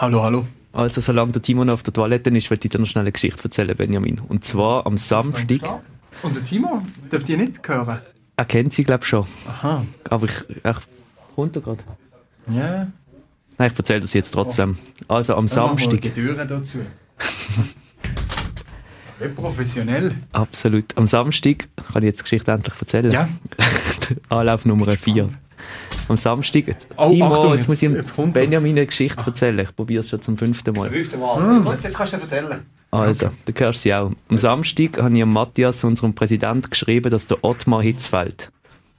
Hallo, hallo. Also, solange der Timo noch auf der Toilette ist, will ich dir noch schnell eine Geschichte erzählen, Benjamin. Und zwar am Samstag. Und der Timo, dürft ihr nicht hören? Er kennt sie, glaube ich, schon. Aha. Aber ich. ich kommt er gerade? Ja. Nein, ich erzähle das jetzt trotzdem. Also, am Dann Samstag. die Türen dazu. Wie professionell. Absolut. Am Samstag kann ich jetzt die Geschichte endlich erzählen. Ja. Anlauf Nummer 4. Am Samstag. Jetzt, Oh, Timo, Achtung, jetzt, jetzt- muss ich jetzt kommt. Benjamin eine Geschichte erzählen. Ich probiere es schon zum fünften Mal. Fünfte Mal. Gut, jetzt kannst du erzählen. Also, du hörst sie auch. Am Samstag habe ich Matthias, unserem Präsident, geschrieben, dass der Ottmar Hitzfeld,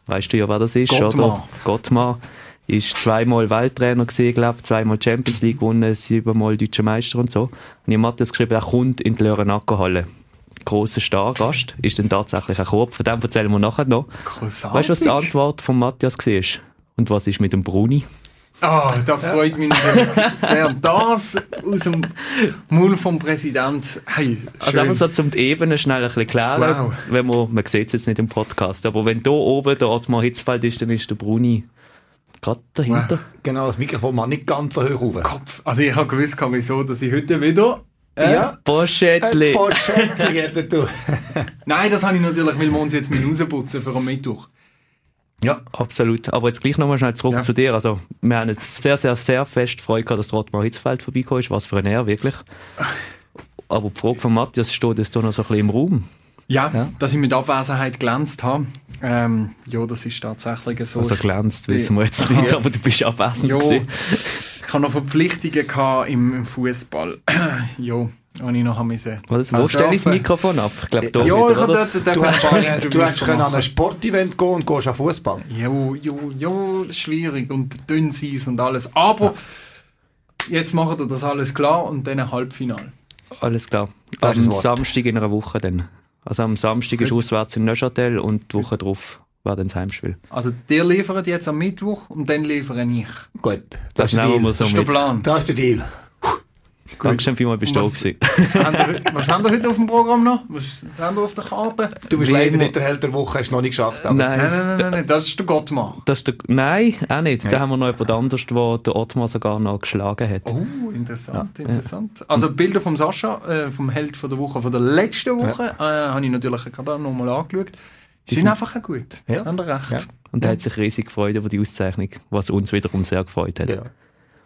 weißt du ja, wer das ist, Gottmar. oder? Gottmar. Ist zweimal Welttrainer gesehen, glaube zweimal Champions League gewonnen, siebenmal Deutscher Meister und so. Und ich habe Matthias geschrieben, er kommt in die Lörenacker-Halle. Grosser Stargast, ist dann tatsächlich ein Korb, von dem erzählen wir nachher noch. Großartig. Weißt du, was die Antwort von Matthias war? Und was ist mit dem Bruni? Ah, das freut mich sehr. Das aus dem Mund vom Präsident. Hey, Also einfach so zum die Ebene schnell ein bisschen klären. Wow. Wenn man, man sieht es jetzt nicht im Podcast, aber wenn da oben der Ottmar Hitzfeld ist, dann ist der Bruni gerade dahinter. Genau, das Mikrofon mal nicht ganz so hoch rauf. Kopf. Also ich habe gewusst, wieso, dass ich heute wieder... Äh, Ja. Poschettli. Poschettli hätte du. Nein, das habe ich natürlich, weil wir uns jetzt mit rausputzen für am Mittwoch. Ja. Absolut. Aber jetzt gleich nochmal schnell zurück Ja. zu dir. Also, wir haben jetzt sehr, sehr, sehr fest Freude gehabt, dass der Ottmar Hitzfeld vorbeigekommen ist. Was für ein Ehr, wirklich. Aber die Frage von Matthias steht jetzt noch so ein bisschen im Raum. Ja, Ja. dass ich mit Abwesenheit glänzt habe. Ähm, ja, das ist tatsächlich so. Also glänzt, wissen wir jetzt nicht, Ja. aber du bist abwesend Ja, gewesen. ich habe noch Verpflichtungen gehabt im, im Fußball. ja, und ich noch haben müssen. Was, wo Also stelle ich das Mikrofon ab? Ich glaube, da Ja, wieder, ich oder? dort, dort Du äh, du hast können an ein. Sportevent gehen und gehst an Fußball. Jo, jo, jo, schwierig und dünn Eis und alles. Aber jetzt macht er das alles klar und dann ein Halbfinal. Alles klar. Das ist Am. Samstag in einer Woche dann. Also am Samstag ist Gut. auswärts in Neuchâtel und die Woche drauf war dann das Heimspiel. Also der liefert jetzt am Mittwoch und dann liefere ich. Gut, Das das, ist der Deal. so Das ist der mit. Plan. Das ist der Deal. Dankeschön vielmals, bist du da Was-. Haben wir- Was haben wir heute auf dem Programm noch? Was haben wir auf der Karte? Du bist Wie leider nicht der Held der Woche, hast du noch nicht geschafft. Aber Nein, Nein, nein, nein, nein, nein, das ist der Gottmar. Das ist der, nein, auch nicht. Da haben wir noch jemand anderes, der der Ottmar sogar noch geschlagen hat. Oh, interessant, interessant. Also Bilder vom Sascha, äh, vom Held von der Woche, von der letzten Woche, äh, habe ich natürlich gerade nochmal angeschaut. Die sind, einfach auch gut. Ja. Haben recht. Ja. Und er hat sich riesig gefreut über die Auszeichnung, was uns wiederum sehr gefreut hat. Genau.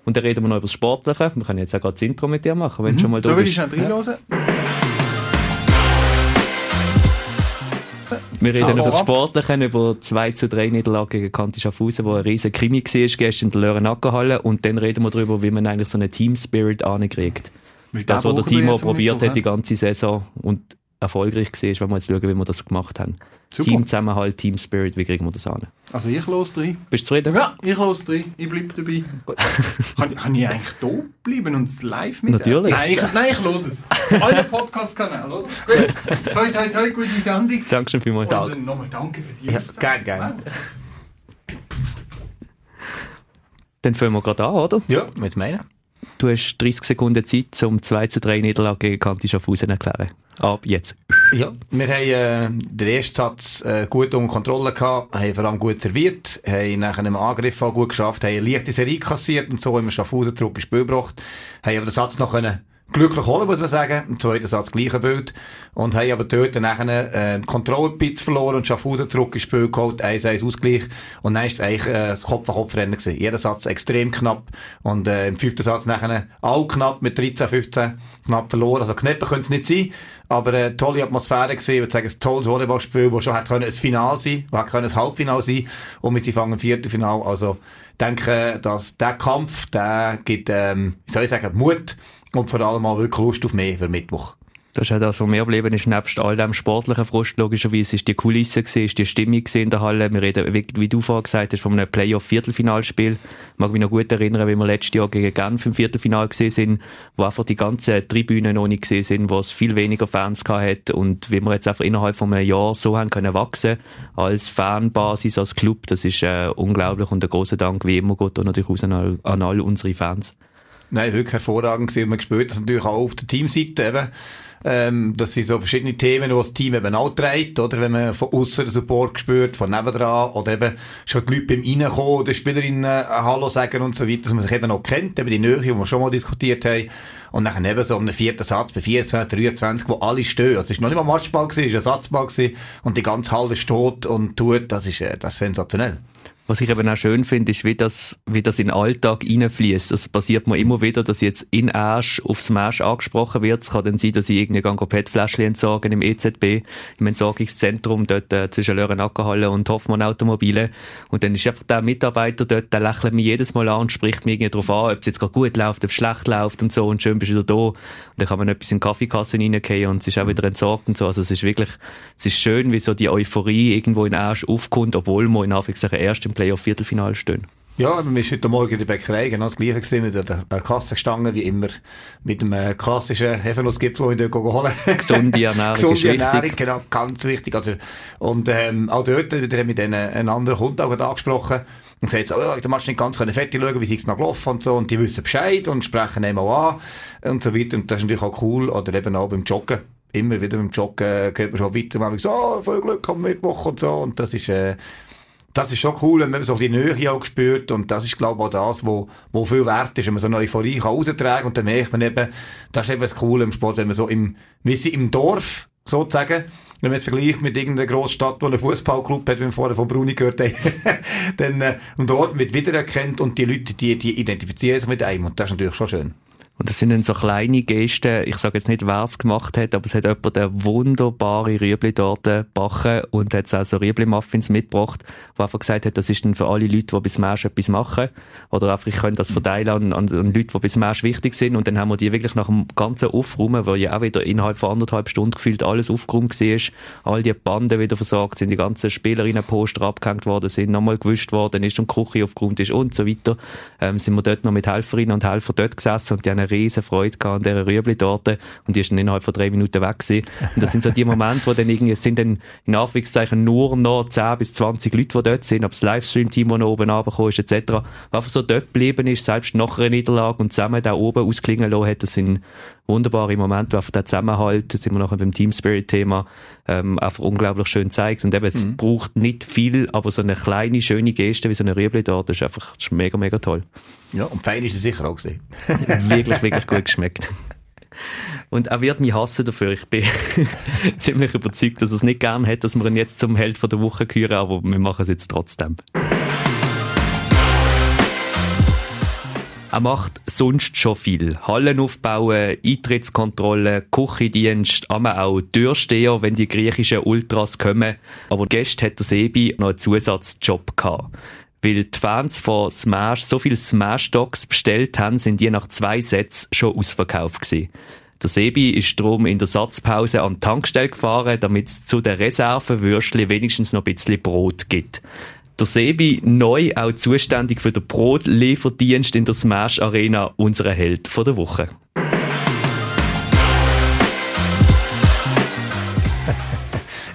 Und dann reden wir noch über das Sportliche. Wir können jetzt auch gerade das Intro mit dir machen, wenn du schon mal Da da würde ich bist. schnell reinhören. Wir reden über das. Sportliche, über 2 zu 3 Niederlage gegen Kanti Schaffhausen, wo ein riesen Krimi war gestern in der Lörenackerhalle. Und dann reden wir darüber, wie man eigentlich so einen Team Spirit ankriegt. Weil Das, was der Timo probiert hat die ganze Saison und erfolgreich war, wenn wir jetzt schauen, wie wir das gemacht haben. Super. Teamzusammenhalt, Team Spirit, wie kriegen wir das an? Also ich los rein. Bist du zufrieden? Ja, ich los rein. Ich bleibe dabei. kann, kann ich eigentlich da bleiben und es live mit Natürlich. Nein, ich, nein, ich los es. Euer Podcast-Kanal, oder? Gut. Heute, heute, heute, gute Sendung. Dankeschön vielmals. Und dann nochmal danke für die Ja, Auszeit. gern, gern. Dann fangen wir gerade an, oder? Ja, mit meinen. Du hast 30 Sekunden Zeit, um 2 zu 3 Niederlage gegen Kanti Schaffhausen zu erklären. Ab jetzt. Ja, wir haben äh, den ersten Satz äh, gut unter Kontrolle gehabt, haben vor allem gut serviert, haben nach einem Angriff auch gut geschafft, haben eine leichte Serie kassiert und so haben wir Schaffhausen zurück ins Spiel gebracht, haben aber den Satz noch können glücklich holen, muss man sagen. Im zweiten Satz gleiche Bild. Und haben aber dort nachher, äh, bisschen verloren und Schaffhausen zurück ins Spiel geholt, 1-1 Ausgleich. Und dann ist es eigentlich, äh, das Kopf-an-Kopf-Rennen gewesen. Jeder Satz extrem knapp. Und, äh, im fünften Satz nachher auch knapp mit 13, 15 knapp verloren. Also knapper könnte es nicht sein. Aber äh, tolle Atmosphäre gesehen, ich würde sagen, ein tolles Volleyballspiel, das schon hätte können ein Final sein, das hätte können ein Halbfinal sein und wir sind fangen im Viertelfinal. Also denke, dass der Kampf, der gibt, ähm, wie soll ich sagen, Mut und vor allem auch wirklich Lust auf mehr für Mittwoch. Das ist ja das, was mir geblieben ist, nebst all dem sportlichen Frust, logischerweise, ist die Kulisse gewesen, ist die Stimmung in der Halle. Wir reden, wie, wie du vorher gesagt hast, von einem Playoff-Viertelfinalspiel. Ich mag mich noch gut erinnern, wie wir letztes Jahr gegen Genf im Viertelfinal gesehen sind, wo einfach die ganzen Tribünen noch nicht gesehen sind, wo es viel weniger Fans gehabt und wie wir jetzt einfach innerhalb von einem Jahr so haben können wachsen als Fanbasis, als Club, das ist äh, unglaublich und ein großer Dank wie immer geht da natürlich an all, an all unsere Fans. Nein, wirklich hervorragend gewesen. Man spürt das natürlich auch auf der Teamseite eben. Ähm, das sind so verschiedene Themen, die das Team eben auch trägt, oder? Wenn man von außen Support spürt, von nebendran, oder eben schon die Leute beim Reinkommen, der Spielerinnen äh, Hallo sagen und so weiter, dass man sich eben auch kennt, eben die Nähe, die wir schon mal diskutiert haben. Und dann eben so um den vierten Satz bei 24, 23, wo alle stehen. Also es ist noch nicht mal Matchball gewesen, es war ein Satzball gewesen. Und die ganze Halle steht und tut, das ist, äh, das ist sensationell. Was ich eben auch schön finde, ist, wie das, wie das in den Alltag reinfließt. Das passiert mir immer wieder, dass jetzt in Asch aufs Smash angesprochen wird. Es kann dann sein, dass ich irgendwie ein PET-Fläschchen entsorgen im EZB, im Entsorgungszentrum, dort äh, zwischen Löhren-Ackerhalle und Hoffmann Automobile. Und dann ist einfach der Mitarbeiter dort, der lächelt mich jedes Mal an und spricht mich irgendwie darauf an, ob es jetzt gerade gut läuft, ob es schlecht läuft und so und schön bist du wieder da. Und dann kann man etwas in die Kaffeekasse reingehen und es ist auch wieder entsorgt und so. Also es ist wirklich, es ist schön, wie so die Euphorie irgendwo in Asch aufkommt, obwohl man in Anführungszeichen erst im Playoff-Viertelfinale stehen. Ja, wir waren heute Morgen in der Bäckerei genau das Gleiche gesehen, mit der, der Kasse gestanden, wie immer, mit dem äh, klassischen Hefenussgipfel, den wir holen. Gesunde Ernährung Gesunde Ernährung, genau, ganz wichtig. Also, und ähm, auch dort, wieder haben wir dann einen anderen Kunden auch angesprochen, und sagt so, oh, du musst nicht ganz fertig schauen, wie es noch gelaufen und so, und die wissen Bescheid und sprechen auch an und so weiter, und das ist natürlich auch cool, oder eben auch beim Joggen. Immer wieder beim Joggen äh, geht man schon weiter, man sagt, oh, viel Glück am Mittwoch und so, und das ist, äh, das ist schon cool, wenn man so die Nähe auch spürt. Und das ist, glaube ich, auch das, wo, wo viel wert ist, wenn man so eine Euphorie raustragen kann und dann merkt man eben, das ist eben das Coole im Sport, wenn man so im, wie sie im Dorf, sozusagen, wenn man jetzt vergleicht mit irgendeiner Großstadt, wo ein Fußballclub hat, wie wir vorher von Bruni gehört haben, dann äh, im Dorf wird wiedererkennt und die Leute, die, die identifizieren sich mit einem. Und das ist natürlich schon schön. Und das sind dann so kleine Gesten, ich sage jetzt nicht, wer es gemacht hat, aber es hat jemand eine wunderbare Rüebli-Torte gebacken und hat also Rüebli-Muffins mitgebracht, wo einfach gesagt hat, das ist dann für alle Leute, die bis Smash etwas machen. Oder einfach, ich könnte das verteilen an, an, Leute, die bis Smash wichtig sind. Und dann haben wir die wirklich nach dem ganzen Aufräumen, weil ja auch wieder innerhalb von anderthalb Stunden gefühlt alles aufgeräumt war, all die Banden wieder versorgt sind, die ganzen Spielerinnen-Poster abgehängt worden sind, nochmal gewischt worden ist und die Küche aufgeräumt ist und so weiter, ähm, sind wir dort noch mit Helferinnen und Helfern dort gesessen und die haben eine riesen Freude gehabt an dieser Rüebli-Torte und die ist dann innerhalb von drei Minuten weg gewesen. Und das sind so die Momente, wo dann irgendwie, es sind dann in Anführungszeichen nur noch 10 bis 20 Leute, die dort sind, ob das Livestream-Team, das noch oben runtergekommen ist, etc., einfach so dort geblieben ist, selbst nach einer Niederlage und zusammen da oben ausklingen lassen hat, das sind wunderbare Momente, wo einfach der Zusammenhalt, das sind wir noch beim Team Spirit-Thema, ähm, einfach unglaublich schön zeigt. Und eben, es mhm. braucht nicht viel, aber so eine kleine, schöne Geste wie so eine Rüebli da, das ist einfach das ist mega, mega toll. Ja, und fein ist es sicher auch gesehen. wirklich, wirklich gut geschmeckt. Und er wird mich hassen dafür. Ich bin ziemlich überzeugt, dass er es nicht gern hat, dass wir ihn jetzt zum Held der Woche küren, aber wir machen es jetzt trotzdem. Er macht sonst schon viel. Hallen aufbauen, Eintrittskontrolle, Küchendienst, aber auch Türsteher, wenn die griechischen Ultras kommen. Aber gestern hat der Sebi noch einen Zusatzjob gehabt. Weil die Fans von Smash so viele Smash-Dogs bestellt haben, sind die nach zwei Sätzen schon ausverkauft gewesen. Der Sebi ist darum in der Satzpause an die Tankstelle gefahren, damit es zu den Reservewürstchen wenigstens noch ein bisschen Brot gibt. Der Sebi neu auch zuständig für den Brotlieferdienst in der Smash Arena, unserer Held von der Woche.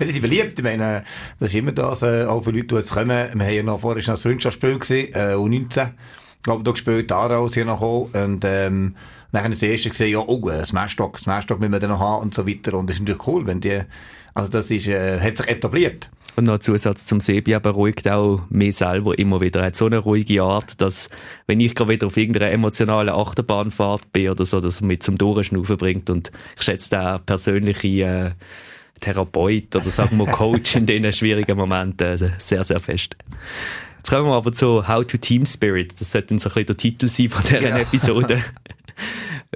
die sind beliebt. Ich meine, das ist immer das, äh, auch für Leute, die jetzt kommen. Wir haben ja noch vorher schon ein Freundschaftsspiel gesehen, äh, U19. Ich glaube, da gespielt, Aarau hier noch gekommen. Und, ähm, dann das erste gesehen, ja, oh, äh, Smashstock, Smashstock müssen wir dann noch haben und so weiter. Und das ist natürlich cool, wenn die, also das ist, äh, hat sich etabliert. Und noch ein Zusatz zum Sebi, aber beruhigt auch mich selber immer wieder. Er hat so eine ruhige Art, dass, wenn ich gerade wieder auf irgendeiner emotionalen Achterbahnfahrt bin oder so, dass er mit zum Durchschnaufen bringt. Und ich schätze den persönliche, äh, Therapeut oder sagen wir Coach in diesen schwierigen Momenten sehr, sehr fest. Jetzt kommen wir aber zu How to Team Spirit. Das sollte so ein bisschen der Titel sein von dieser ja. Episode.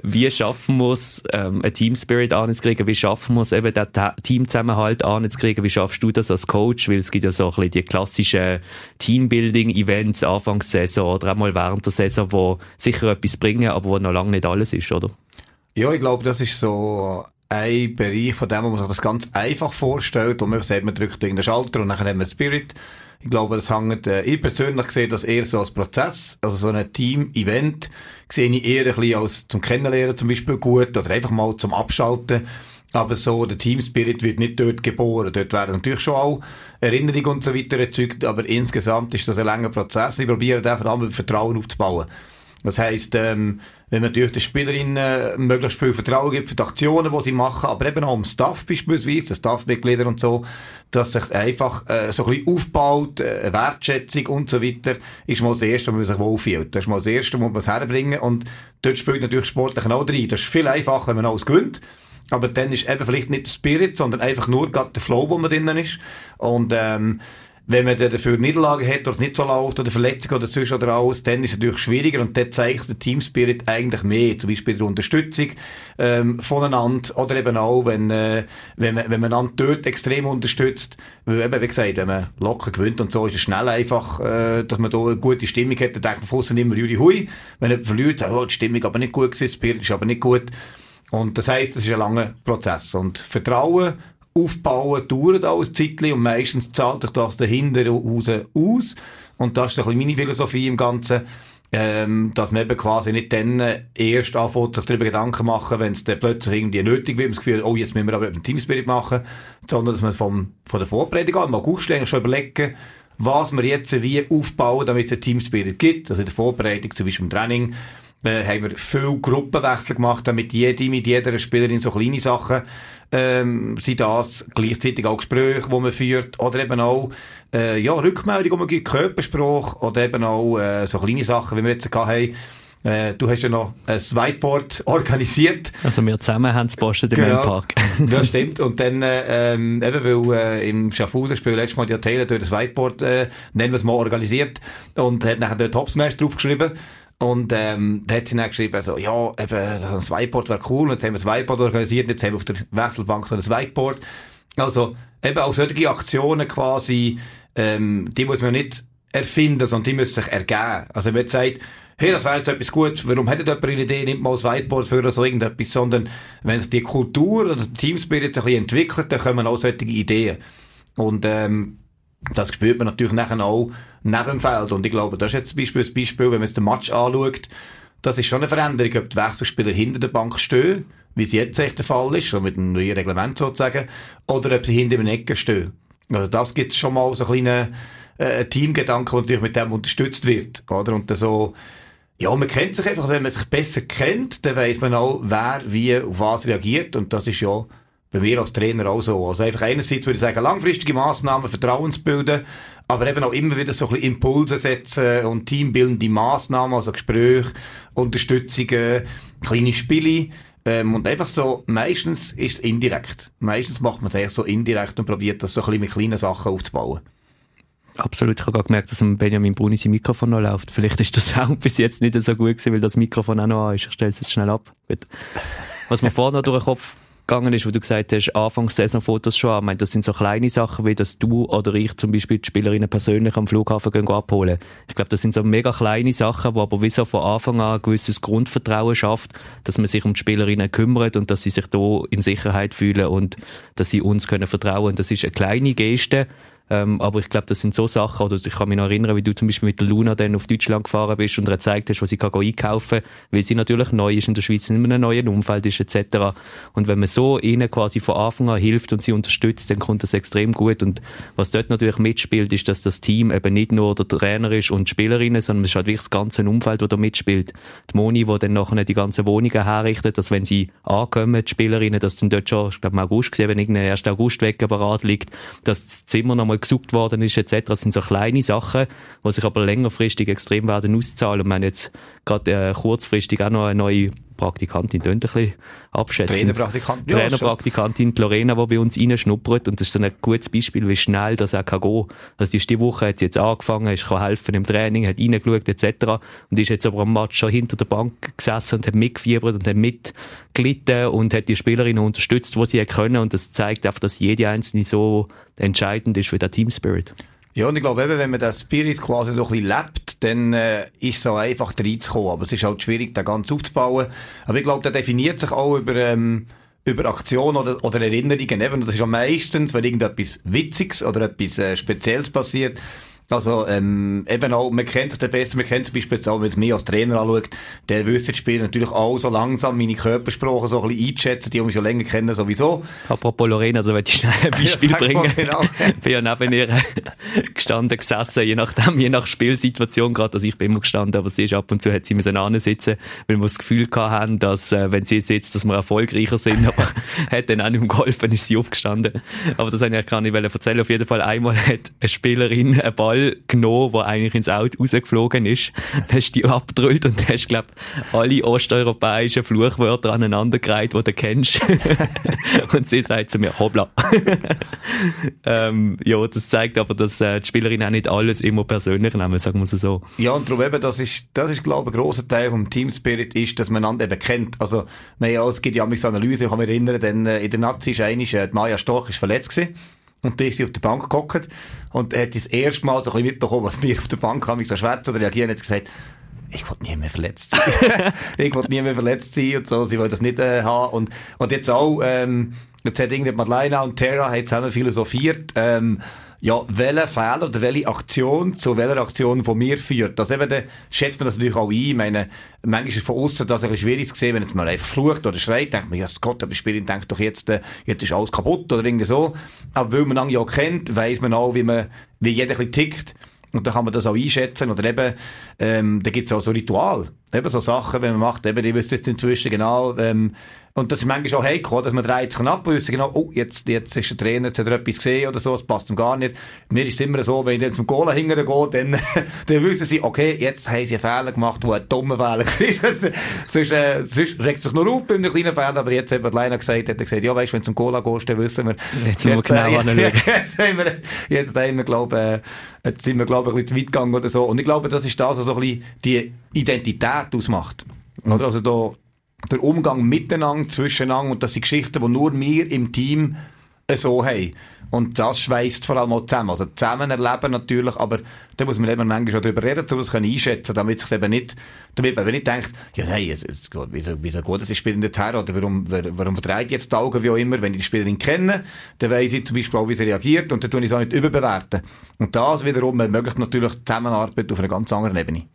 wie schaffen es, ähm, einen Team Spirit anzukriegen? Wie schaffen es, eben den Teamzusammenhalt anzukriegen? Wie schaffst du das als Coach? Weil es gibt ja so ein bisschen die klassischen Teambuilding-Events Anfangssaison oder auch mal während der Saison, wo sicher etwas bringen, aber wo noch lange nicht alles ist, oder? Ja, ich glaube, das ist so ein Bereich von dem, wo man sich das ganz einfach vorstellt und man sagt, man drückt den Schalter und dann haben wir Spirit. Ich glaube, das hängt, äh, ich persönlich sehe das eher so als Prozess, also so ein Team-Event sehe ich eher ein bisschen als zum Kennenlernen zum Beispiel gut oder einfach mal zum Abschalten. Aber so, der Team Spirit wird nicht dort geboren. Dort werden natürlich schon auch Erinnerungen und so weiter erzeugt, aber insgesamt ist das ein langer Prozess. Ich probiere vor allem Vertrauen aufzubauen. Das heisst, ähm, wenn man natürlich den Spielerinnen äh, möglichst viel Vertrauen gibt für die Aktionen, die sie machen, aber eben auch im Staff beispielsweise, den Staffmitglieder und so, dass sich einfach äh, so ein bisschen aufbaut, äh, Wertschätzung und so weiter, ist mal das Erste, wo man sich wohlfühlt. Das ist mal das Erste, wo man es herbringen und dort spielt natürlich sportlich auch rein. Das ist viel einfacher, wenn man alles gewinnt. Aber dann ist eben vielleicht nicht der Spirit, sondern einfach nur gerade der Flow, wo man drinnen ist. Und ähm, wenn man dafür Niederlagen hat oder es nicht so läuft oder Verletzungen oder sonst oder alles, dann ist es natürlich schwieriger und dort zeigt der Team Spirit eigentlich mehr. Zum Beispiel der Unterstützung ähm, voneinander oder eben auch, wenn, äh, wenn, man, wenn man einander dort extrem unterstützt. Weil eben, wie gesagt, wenn man locker gewinnt und so, ist es schnell einfach, äh, dass man da eine gute Stimmung hat. Dann denkt man von immer Juli Hui. Wenn man verliert, sagt, oh, die Stimmung aber nicht gut gewesen, Spirit ist aber nicht gut. Und das heisst, das ist ein langer Prozess. Und Vertrauen aufbauen dauert auch ein Zeitchen und meistens zahlt sich das dahinter raus aus. Und das ist ein bisschen meine Philosophie im Ganzen, ähm, dass man eben quasi nicht dann erst anfängt, sich darüber Gedanken machen, wenn es dann plötzlich irgendwie nötig wird, das Gefühl, oh, jetzt müssen wir aber einen Teamspirit machen, sondern dass man vom, von der Vorbereitung an, im August schon überlegen, was wir jetzt wie aufbauen, damit es einen Teamspirit gibt. Also in der Vorbereitung, zum Beispiel im Training, äh, haben wir viel Gruppenwechsel gemacht, damit jede mit jeder Spielerin so kleine Sachen ähm, sind das gleichzeitig auch Gespräche, die man führt, oder eben auch äh, ja, Rückmeldungen, die man gibt, Körpersprache, oder eben auch äh, so kleine Sachen, wie wir jetzt haben. Äh, du hast ja noch ein Whiteboard organisiert. Also wir zusammen haben es postet im genau. Park. das stimmt. Und dann, äh, ähm, eben weil äh, im Schaffhausen-Spiel letztes Mal die Taylor durch das Whiteboard, äh, nennen wir es mal, organisiert und hat nachher dort Topsmash draufgeschrieben. Und ähm, da hat sie dann geschrieben, also, ja, eben, das Whiteboard wäre cool, jetzt haben wir das Whiteboard organisiert, jetzt haben wir auf der Wechselbank so ein Whiteboard. Also, eben auch solche Aktionen quasi, ähm, die muss man nicht erfinden, sondern die müssen sich ergeben. Also, wenn man sagt, hey, das wäre jetzt etwas gut, warum hätte jemand eine Idee, nimmt mal das Whiteboard für so irgendetwas, sondern wenn sich die Kultur oder der Teamspirit ein bisschen entwickelt, dann kommen auch solche Ideen. Und ähm, das spürt man natürlich nachher auch neben dem Feld. Und ich glaube, das ist jetzt zum Beispiel das Beispiel, wenn man jetzt den Match anschaut, das ist schon eine Veränderung, ob die Wechselspieler hinter der Bank stehen, wie es jetzt echt der Fall ist, so mit einem neuen Reglement sozusagen, oder ob sie hinter dem Ecken stehen. Also das gibt schon mal so einen kleinen äh, Teamgedanken, der natürlich mit dem unterstützt wird, oder? Und dann so, ja, man kennt sich einfach, also wenn man sich besser kennt, dann weiß man auch, wer wie auf was reagiert und das ist ja bei mir als Trainer auch so. Also einfach einerseits würde ich sagen, langfristige Massnahmen, Vertrauensbilden, aber eben auch immer wieder so ein bisschen Impulse setzen und teambildende Massnahmen, also Gespräche, Unterstützungen, kleine Spiele. Ähm, und einfach so, meistens ist es indirekt. Meistens macht man es echt so indirekt und probiert das so ein bisschen mit kleinen Sachen aufzubauen. Absolut, ich habe gerade gemerkt, dass Benjamin Bruni sein Mikrofon noch läuft. Vielleicht ist der Sound bis jetzt nicht so gut gewesen, weil das Mikrofon auch noch an ist. Ich stelle es jetzt schnell ab. Was mir vorher noch durch den Kopf gegangen ist, wo du gesagt hast, Anfangs Saisonfotos schon an. Ich meine, das sind so kleine Sachen, wie dass du oder ich zum Beispiel die Spielerinnen persönlich am Flughafen gehen abholen. Ich glaube, das sind so mega kleine Sachen, wo aber wie so von Anfang an ein gewisses Grundvertrauen schafft, dass man sich um die Spielerinnen kümmert und dass sie sich da in Sicherheit fühlen und dass sie uns können vertrauen. Das ist eine kleine Geste, ähm, aber ich glaube, das sind so Sachen, oder ich kann mich noch erinnern, wie du zum Beispiel mit der Luna dann auf Deutschland gefahren bist und ihr gezeigt hast, was sie kann einkaufen kann, weil sie natürlich neu ist in der Schweiz, in einem neuen Umfeld ist, etc. Und wenn man so ihnen quasi von Anfang an hilft und sie unterstützt, dann kommt das extrem gut. Und was dort natürlich mitspielt, ist, dass das Team eben nicht nur der Trainer ist und die Spielerinnen, sondern es ist halt wirklich das ganze Umfeld, das da mitspielt. Die Moni, die dann nachher die ganzen Wohnungen herrichtet, dass wenn sie ankommen, die Spielerinnen, dass dann dort schon, ich glaube im August gesehen, wenn irgendein 1. August weg liegt, dass das Zimmer nochmal gesucht worden ist etc. Das sind so kleine Sachen, die sich aber längerfristig extrem werden auszahlen. Und wir haben jetzt gerade äh, kurzfristig auch noch eine neue Praktikantin, klingt ein bisschen abschätzend. Trainerpraktikantin. Ja, Trainerpraktikantin Lorena, die bei uns reinschnuppert und das ist so ein gutes Beispiel, wie schnell das auch kann gehen. Also die, die Woche hat sie jetzt angefangen, ist kann helfen im Training, hat reingeschaut etc. und ist jetzt aber am Match schon hinter der Bank gesessen und hat mitgefiebert und hat mitgelitten und hat die Spielerinnen unterstützt, wo sie können und das zeigt einfach, dass jede einzelne so entscheidend ist für den Team Spirit. Ja, und ich glaube eben, wenn man den Spirit quasi so ein bisschen lebt, dann äh, ist es auch einfach reinzukommen. Aber es ist halt schwierig, den ganz aufzubauen. Aber ich glaube, der definiert sich auch über, ähm, über Aktionen oder, oder Erinnerungen. Eben, und das ist auch meistens, wenn irgendetwas Witziges oder etwas äh, Spezielles passiert, Also, ähm, eben auch, man kennt sich den besser, man kennt zum Beispiel jetzt auch, wenn es mehr als Trainer anschaut, der wüsste das Spiel natürlich auch so langsam meine Körpersprache so ein bisschen einschätzen, die mich schon länger kennen sowieso. Apropos Lorena, also wenn ich schnell ein Beispiel ja, bringen. Genau. bin ja neben ihr gestanden, gesessen, je nachdem, je nach Spielsituation gerade, also ich bin immer gestanden, aber sie ist ab und zu, hat sie müssen sitzen, weil wir das Gefühl hatten, dass, äh, wenn sie sitzt, dass wir erfolgreicher sind, aber hat dann auch nicht im Golfen, ist sie aufgestanden. Aber das wollte ich gar nicht erzählen. Auf jeden Fall einmal hat eine Spielerin einen Ball genommen, der eigentlich ins Auto rausgeflogen ist. Dann hast du die abgedrückt und hast, glaube alle osteuropäischen Fluchwörter aneinandergereiht, die du kennst. und sie sagt zu mir, hoppla. ähm, ja, das zeigt aber, dass äh, die Spielerin auch nicht alles immer persönlich nehmen, sagen wir es so. Ja, und darum eben, das ist, das ist, glaube ich, ein grosser Teil vom Team Spirit ist, dass man einander eben kennt. Also, ja, es gibt ja manchmal Analyse, ich kann mich erinnern, denn äh, in der Nazi ist eigentlich, äh, Maya Storch ist verletzt gewesen. Und da ist sie auf der Bank gehockt und hat das erste Mal so ein bisschen mitbekommen, was wir auf der Bank haben, so schwätzen oder reagieren, hat gesagt, ich will nie mehr verletzt sein. ich will nie mehr verletzt sein und so, sie wollen das nicht äh, haben. Und, und jetzt auch, ähm, jetzt hat irgendwie Madeleine und Terra haben zusammen philosophiert, ähm, ja, welcher Fehler oder welche Aktion zu welcher Aktion von mir führt. Das eben, dann schätzt man das natürlich auch ein. Ich meine, manchmal ist von außen das ein schwierig zu sehen, wenn jetzt mal einfach flucht oder schreit, denkt man, ja, Gott, aber Spielerin denkt doch jetzt, äh, jetzt ist alles kaputt oder irgendwie so. Aber weil man dann ja kennt, weiss man auch, wie man, wie jeder ein tickt. Und dann kann man das auch einschätzen. Oder eben, ähm, da gibt es auch so Ritual. Eben so Sachen, wenn man macht, eben, ich wüsste jetzt inzwischen genau, ähm, und das ist manchmal auch heikel, dass man dreht sich ab und genau, oh, jetzt, jetzt ist der Trainer, jetzt hat er etwas gesehen oder so, es passt ihm gar nicht. Mir ist es immer so, wenn ich dann zum Goal hinterher gehe, dann, dann wissen sie, okay, jetzt haben sie einen Fehler gemacht, der ein dummer Fehler ist. sonst, äh, sonst regt sich nur auf bei einem kleinen Fehler, aber jetzt hat Leiner gesagt, hat er gesagt, ja, weißt, wenn du zum Goal gehst, dann wissen wir. Jetzt, jetzt, wir genau äh, jetzt, haben wir, jetzt haben wir, glaube äh, jetzt sind wir, glaube ich, ein bisschen zu weit gegangen oder so. Und ich glaube, das ist das, was so ein bisschen die Identität ausmacht. Oder? Also da, der Umgang miteinander, zwischeneinander und das sind Geschichten, die nur wir im Team so haben. Und das schweißt vor allem auch zusammen. Also zusammen erleben natürlich, aber da muss man eben manchmal auch darüber reden, um das einschätzen damit sich eben nicht, damit man eben nicht denkt, ja nein, es, es geht, wieso, wieso geht das Spiel der Terror, oder warum, warum verdreht jetzt die Augen, wie auch immer, wenn ich die Spielerin kenne, dann weiss ich zum Beispiel auch, wie sie reagiert und dann tue ich es auch nicht überbewerten. Und das wiederum ermöglicht natürlich Zusammenarbeit auf einer ganz anderen Ebene.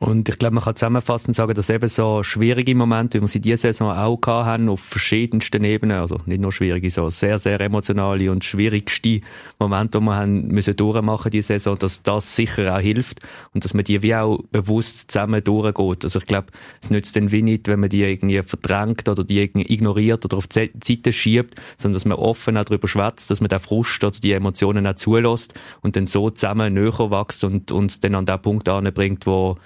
Und ich glaube, man kann zusammenfassend sagen, dass eben so schwierige Momente, wie wir sie diese Saison auch haben, auf verschiedensten Ebenen, also nicht nur schwierige, so sehr, sehr emotionale und schwierigste Momente, die wir haben müssen durchmachen diese Saison, dass das sicher auch hilft und dass man die wie auch bewusst zusammen durchgeht. Also ich glaube, es nützt dann wie nicht, wenn man die irgendwie verdrängt oder die irgendwie ignoriert oder auf die Seite schiebt, sondern dass man offen auch darüber schwätzt, dass man den Frust oder die Emotionen auch zulässt und dann so zusammen näher wächst und uns dann an den Punkt anbringt, wo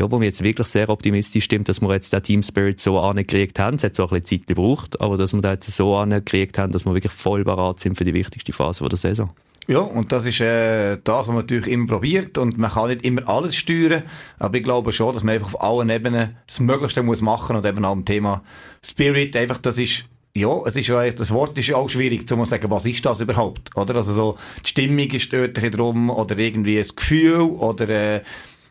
ja, wo mir jetzt wirklich sehr optimistisch stimmt, dass wir jetzt den Team Spirit so angekriegt haben. Es hat so ein bisschen Zeit gebraucht, aber dass wir den jetzt so angekriegt haben, dass wir wirklich voll bereit sind für die wichtigste Phase der Saison. Ja, und das ist äh, das, was man natürlich immer probiert. Und man kann nicht immer alles steuern, aber ich glaube schon, dass man einfach auf allen Ebenen das Möglichste muss machen und eben auch im Thema Spirit einfach, das ist ja, es ist ja, das Wort ist ja auch schwierig, zu sagen, was ist das überhaupt, oder? Also so, die Stimmung ist dort drum, oder irgendwie ein Gefühl, oder, äh,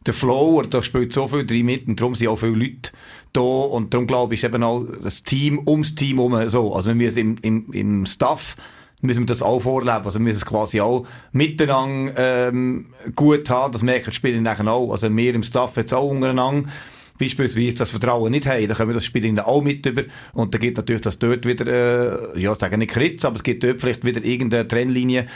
der Flow, oder da spielt so viel drin mit, und darum sind auch viele Leute da, und darum glaube ich, ist eben auch das Team ums Team herum so. Also wir müssen im, im, im Staff, müssen wir das auch vorleben, also wir müssen es quasi auch miteinander, ähm, gut haben, das merken die Spieler nachher auch, also wir im Staff jetzt auch untereinander, beispielsweise das Vertrauen nicht haben, dann können wir das Spiel auch mit über. Und dann gibt natürlich das dort wieder, äh, ja, sagen nicht Kritz, aber es gibt dort vielleicht wieder irgendeine Trennlinie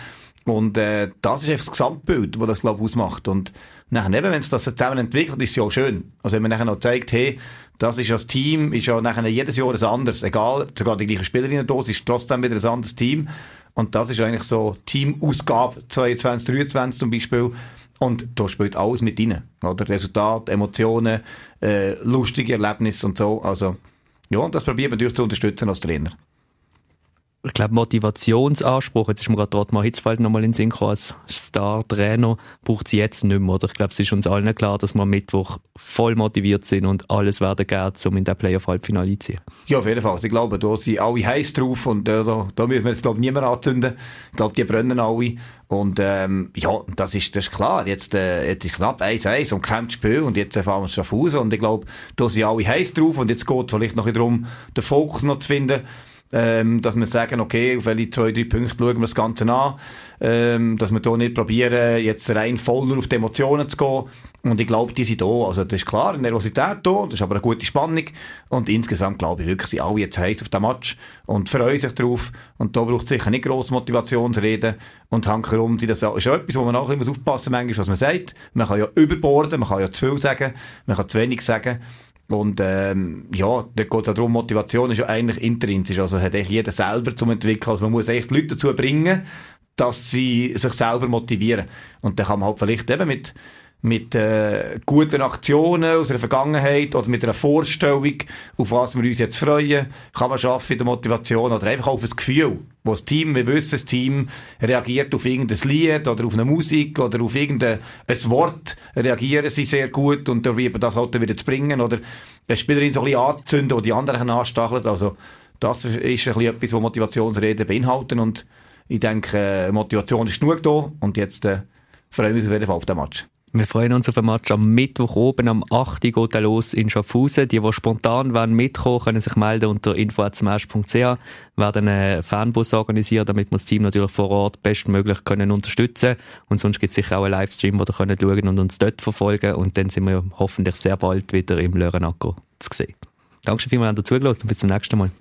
und äh, das ist einfach das Gesamtbild, das das glaube ich ausmacht und nachher eben, wenn es das zusammen entwickelt, ist es ja auch schön. Also wenn man nachher noch zeigt, hey, das ist das Team, ist ja nachher jedes Jahr ein anderes, egal, sogar die gleichen Spielerinnen da, ist trotzdem wieder ein anderes Team. Und das ist eigentlich so Teamausgabe 22, 23 zum Beispiel. Und da spielt alles mit rein. Oder? Resultat, Emotionen, äh, lustige Erlebnisse und so. Also, ja, und das probiert man natürlich zu unterstützen als Trainer ich glaube, Motivationsanspruch, jetzt ist mir gerade Ottmar Hitzfeld nochmal in Synchro als Star-Trainer, braucht es jetzt nicht mehr, oder? Ich glaube, es ist uns allen klar, dass wir am Mittwoch voll motiviert sind und alles werden gern, um in den Playoff-Halbfinale einzuziehen. Ja, auf jeden Fall. Ich glaube, da sind alle heiß drauf und äh, da, da müssen wir jetzt, glaube ich, niemand anzünden. Ich glaube, die brennen alle. Und ähm, ja, das ist, das ist klar. Jetzt, äh, jetzt ist knapp 1-1 und kämpft Spiel und jetzt fahren wir Schaffhausen und ich glaube, da sind alle heiß drauf und jetzt geht es vielleicht noch darum, den Fokus noch zu finden ähm, dass wir sagen, okay, auf welche zwei, drei Punkte schauen wir das Ganze an, ähm, dass wir hier nicht probieren, jetzt rein voll nur auf die Emotionen zu gehen. Und ich glaube, die sind da. Also, das ist klar, Nervosität da, das ist aber eine gute Spannung. Und insgesamt glaube ich wirklich, sind alle jetzt heiß auf den Match und freuen sich drauf. Und da braucht es sicher nicht grosse Motivationsreden. Und hankerum, das ist auch etwas, wo man auch immer aufpassen muss, was man sagt. Man kann ja überborden, man kann ja zu viel sagen, man kann zu wenig sagen. Und ähm, ja, da geht es darum, Motivation ist ja eigentlich intrinsisch. Also hat eigentlich jeder selber zum Entwickeln. Also man muss echt Leute dazu bringen, dass sie sich selber motivieren. Und dann kann man halt vielleicht eben mit mit äh, guten Aktionen aus der Vergangenheit oder mit einer Vorstellung, auf was wir uns jetzt freuen, kann man schaffen in der Motivation oder einfach auf das Gefühl, wo das Team, wir wissen, das Team reagiert auf irgendein Lied oder auf eine Musik oder auf irgendein ein Wort, reagieren sie sehr gut und dann wird das halt wieder zu bringen oder eine Spielerin so ein bisschen anzünden oder die anderen anstacheln. Also das ist ein bisschen etwas, was Motivationsreden beinhalten und ich denke, Motivation ist genug da und jetzt äh, freuen wir uns auf jeden Fall auf den Match. Wir freuen uns auf ein Match am Mittwoch oben am 8. geht er los in Schaffhausen. Die, die spontan wollen mitkommen, können sich melden unter info.smash.ch. Wir werden einen Fanbus organisieren, damit wir das Team natürlich vor Ort bestmöglich können unterstützen Und sonst gibt es sicher auch einen Livestream, wo ihr könnt schauen und uns dort verfolgen. Und dann sind wir hoffentlich sehr bald wieder im Lörenacker zu sehen. Dankeschön vielmals, dass ihr zugelassen und bis zum nächsten Mal.